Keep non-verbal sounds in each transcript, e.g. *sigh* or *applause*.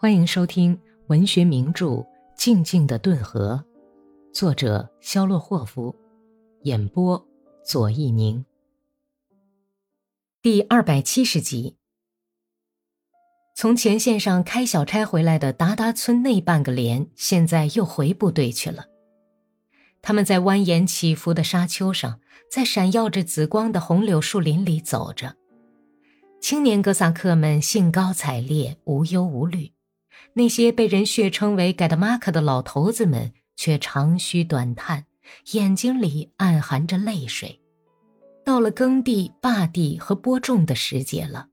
欢迎收听文学名著《静静的顿河》，作者肖洛霍夫，演播左一宁。第二百七十集。从前线上开小差回来的达达村那半个连，现在又回部队去了。他们在蜿蜒起伏的沙丘上，在闪耀着紫光的红柳树林里走着。青年哥萨克们兴高采烈，无忧无虑。那些被人血称为盖德马克的老头子们却长吁短叹，眼睛里暗含着泪水。到了耕地、坝地和播种的时节了，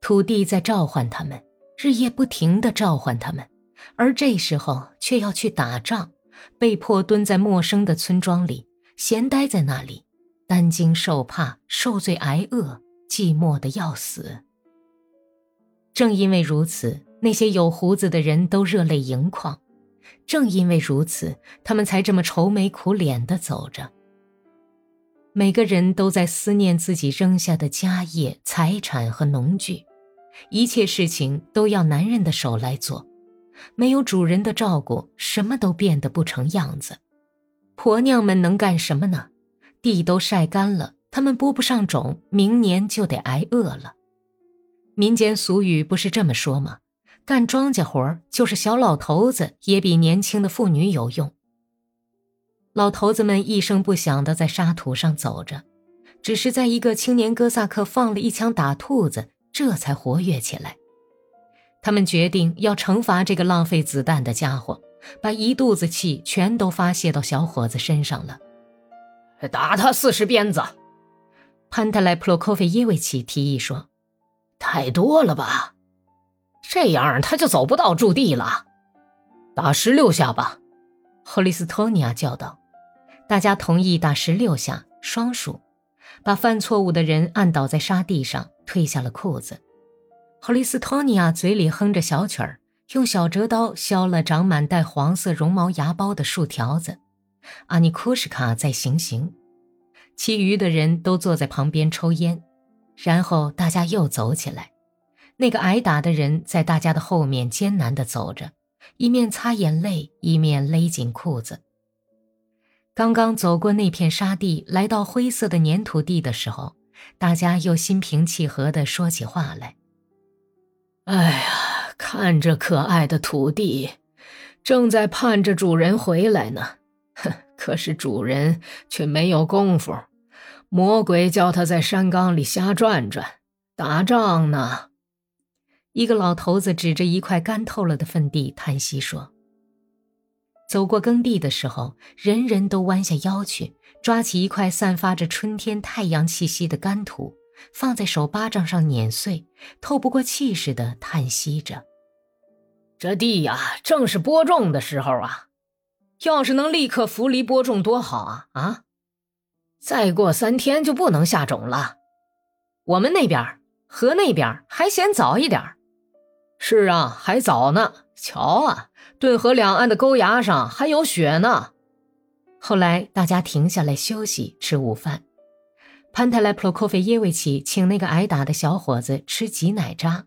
土地在召唤他们，日夜不停地召唤他们，而这时候却要去打仗，被迫蹲在陌生的村庄里，闲待在那里，担惊受怕，受罪挨饿，寂寞的要死。正因为如此。那些有胡子的人都热泪盈眶，正因为如此，他们才这么愁眉苦脸地走着。每个人都在思念自己扔下的家业、财产和农具，一切事情都要男人的手来做，没有主人的照顾，什么都变得不成样子。婆娘们能干什么呢？地都晒干了，他们播不上种，明年就得挨饿了。民间俗语不是这么说吗？干庄稼活就是小老头子也比年轻的妇女有用。老头子们一声不响地在沙土上走着，只是在一个青年哥萨克放了一枪打兔子，这才活跃起来。他们决定要惩罚这个浪费子弹的家伙，把一肚子气全都发泄到小伙子身上了。打他四十鞭子！潘特莱普洛科菲耶维奇提议说：“太多了吧？”这样他就走不到驻地了，打十六下吧，赫利斯托尼亚叫道。大家同意打十六下，双数，把犯错误的人按倒在沙地上，褪下了裤子。赫利斯托尼亚嘴里哼着小曲儿，用小折刀削了长满带黄色绒毛芽包的树条子。阿尼库什卡在行刑，其余的人都坐在旁边抽烟，然后大家又走起来。那个挨打的人在大家的后面艰难地走着，一面擦眼泪，一面勒紧裤子。刚刚走过那片沙地，来到灰色的粘土地的时候，大家又心平气和地说起话来：“哎呀，看这可爱的土地，正在盼着主人回来呢。哼，可是主人却没有功夫。魔鬼叫他在山岗里瞎转转，打仗呢。”一个老头子指着一块干透了的粪地，叹息说：“走过耕地的时候，人人都弯下腰去，抓起一块散发着春天太阳气息的干土，放在手巴掌上碾碎，透不过气似的叹息着。这地呀，正是播种的时候啊！要是能立刻扶犁播种，多好啊！啊，再过三天就不能下种了。我们那边河那边还嫌早一点。”是啊，还早呢。瞧啊，顿河两岸的沟崖上还有雪呢。后来大家停下来休息，吃午饭。潘泰莱普洛科菲耶维奇请那个挨打的小伙子吃挤奶渣，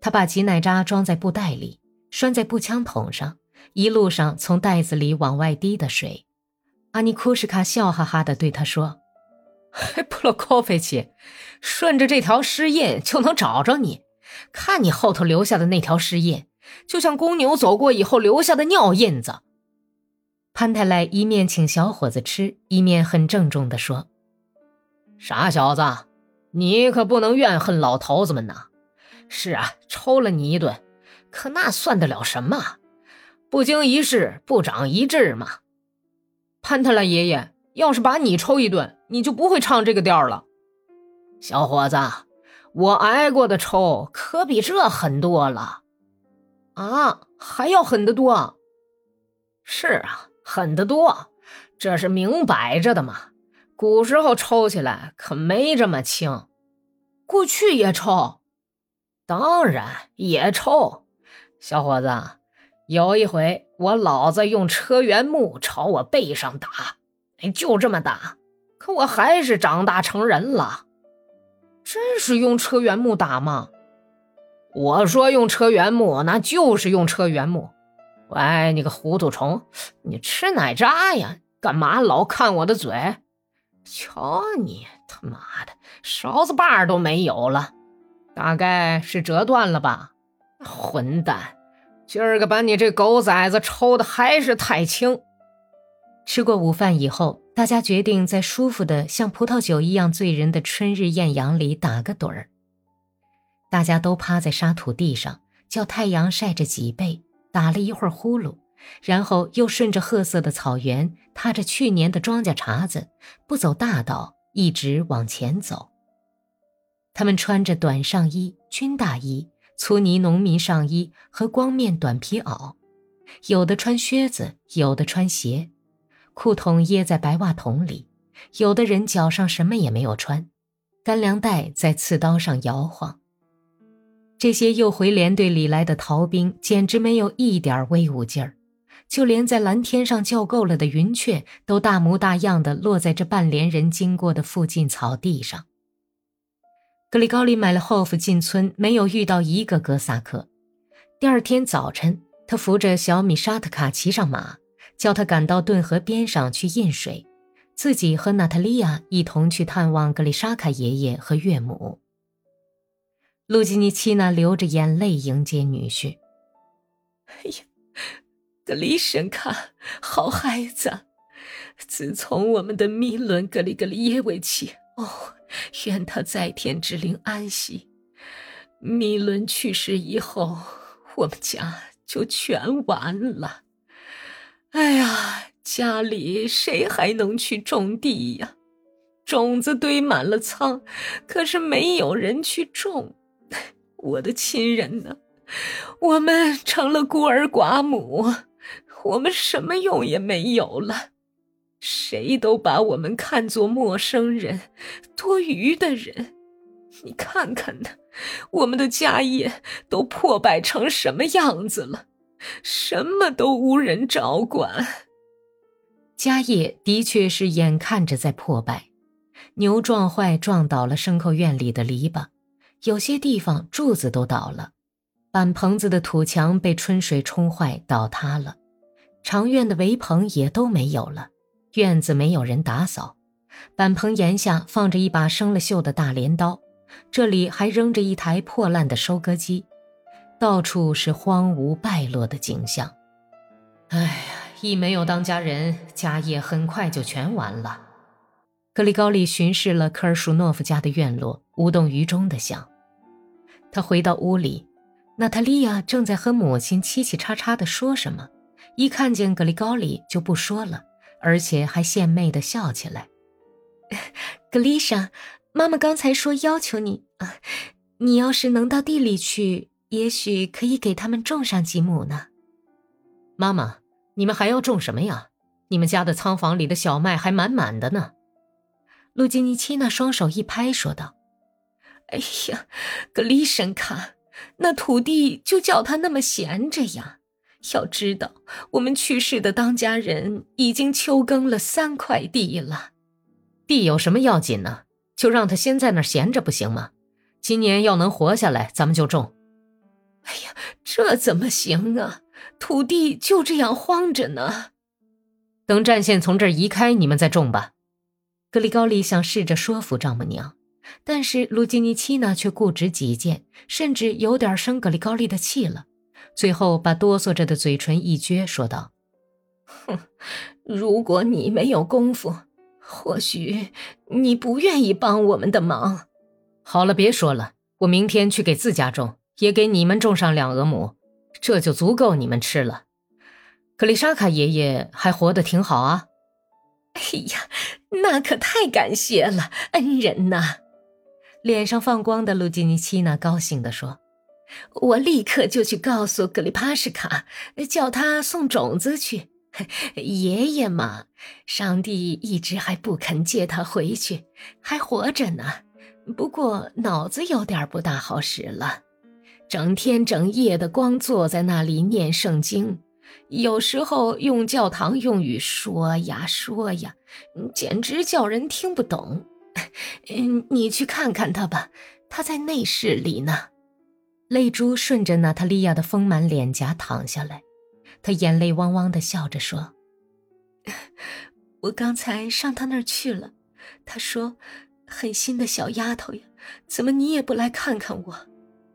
他把挤奶渣装在布袋里，拴在步枪筒上，一路上从袋子里往外滴的水。阿尼库什卡笑哈哈地对他说：“ *laughs* 普洛科菲奇，顺着这条尸印就能找着你。”看你后头留下的那条尸印，就像公牛走过以后留下的尿印子。潘太来一面请小伙子吃，一面很郑重地说：“傻小子，你可不能怨恨老头子们呐。是啊，抽了你一顿，可那算得了什么？不经一事不长一智嘛。潘特莱爷爷，要是把你抽一顿，你就不会唱这个调了。小伙子。”我挨过的抽可比这狠多了，啊，还要狠得多。是啊，狠得多，这是明摆着的嘛。古时候抽起来可没这么轻，过去也抽，当然也抽。小伙子，有一回我老子用车辕木朝我背上打，就这么打，可我还是长大成人了。真是用车辕木打吗？我说用车原木，那就是用车原木。喂，你个糊涂虫，你吃奶渣呀？干嘛老看我的嘴？瞧你他妈的，勺子把都没有了，大概是折断了吧？混蛋，今儿个把你这狗崽子抽的还是太轻。吃过午饭以后，大家决定在舒服的像葡萄酒一样醉人的春日艳阳里打个盹儿。大家都趴在沙土地上，叫太阳晒着脊背，打了一会儿呼噜，然后又顺着褐色的草原，踏着去年的庄稼茬子，不走大道，一直往前走。他们穿着短上衣、军大衣、粗呢农民上衣和光面短皮袄，有的穿靴子，有的穿鞋，裤筒掖在白袜筒里，有的人脚上什么也没有穿，干粮袋在刺刀上摇晃。这些又回连队里来的逃兵，简直没有一点威武劲儿，就连在蓝天上叫够了的云雀，都大模大样的落在这半连人经过的附近草地上。格里高里买了后夫进村，没有遇到一个哥萨克。第二天早晨，他扶着小米沙特卡骑上马，叫他赶到顿河边上去印水，自己和娜塔莉亚一同去探望格里沙卡爷爷和岳母。路基尼奇娜流着眼泪迎接女婿。哎呀，格里神卡，好孩子！自从我们的米伦格里格里耶维奇，哦，愿他在天之灵安息。米伦去世以后，我们家就全完了。哎呀，家里谁还能去种地呀？种子堆满了仓，可是没有人去种。我的亲人呢？我们成了孤儿寡母，我们什么用也没有了。谁都把我们看作陌生人、多余的人。你看看呢，我们的家业都破败成什么样子了？什么都无人照管。家业的确是眼看着在破败，牛撞坏撞倒了牲口院里的篱笆。有些地方柱子都倒了，板棚子的土墙被春水冲坏倒塌了，长院的围棚也都没有了，院子没有人打扫，板棚檐下放着一把生了锈的大镰刀，这里还扔着一台破烂的收割机，到处是荒芜败落的景象。哎呀，一没有当家人，家业很快就全完了。格里高利巡视了科尔舒诺夫家的院落，无动于衷地想。他回到屋里，娜塔莉亚正在和母亲嘁嘁喳喳地说什么，一看见格里高里就不说了，而且还献媚地笑起来。*laughs* 格丽莎，妈妈刚才说要求你啊，你要是能到地里去，也许可以给他们种上几亩呢。妈妈，你们还要种什么呀？你们家的仓房里的小麦还满满的呢。路基尼奇娜双手一拍，说道。哎呀，格里申卡，那土地就叫他那么闲着呀？要知道，我们去世的当家人已经秋耕了三块地了。地有什么要紧呢？就让他先在那儿闲着不行吗？今年要能活下来，咱们就种。哎呀，这怎么行啊？土地就这样荒着呢。等战线从这儿移开，你们再种吧。格里高利想试着说服丈母娘。但是卢基尼奇娜却固执己见，甚至有点生格里高利的气了。最后把哆嗦着的嘴唇一撅，说道：“哼，如果你没有功夫，或许你不愿意帮我们的忙。好了，别说了，我明天去给自家种，也给你们种上两俄亩，这就足够你们吃了。格里莎卡爷爷还活得挺好啊。哎呀，那可太感谢了，恩人呐！”脸上放光的路基尼奇娜高兴地说：“我立刻就去告诉格里帕什卡，叫他送种子去。爷爷嘛，上帝一直还不肯接他回去，还活着呢。不过脑子有点不大好使了，整天整夜的光坐在那里念圣经，有时候用教堂用语说呀说呀，简直叫人听不懂。*laughs* ”嗯，你去看看他吧，他在内室里呢。泪珠顺着娜塔莉亚的丰满脸颊淌下来，她眼泪汪汪的笑着说：“ *laughs* 我刚才上他那儿去了，他说，狠心的小丫头呀，怎么你也不来看看我？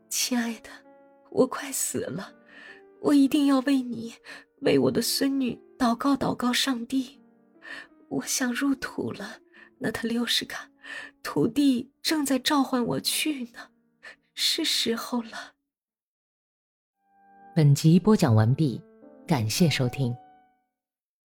亲爱的，我快死了，我一定要为你，为我的孙女祷告祷告上帝。我想入土了，娜塔溜什卡，土地正在召唤我去呢。”是时候了。本集播讲完毕，感谢收听。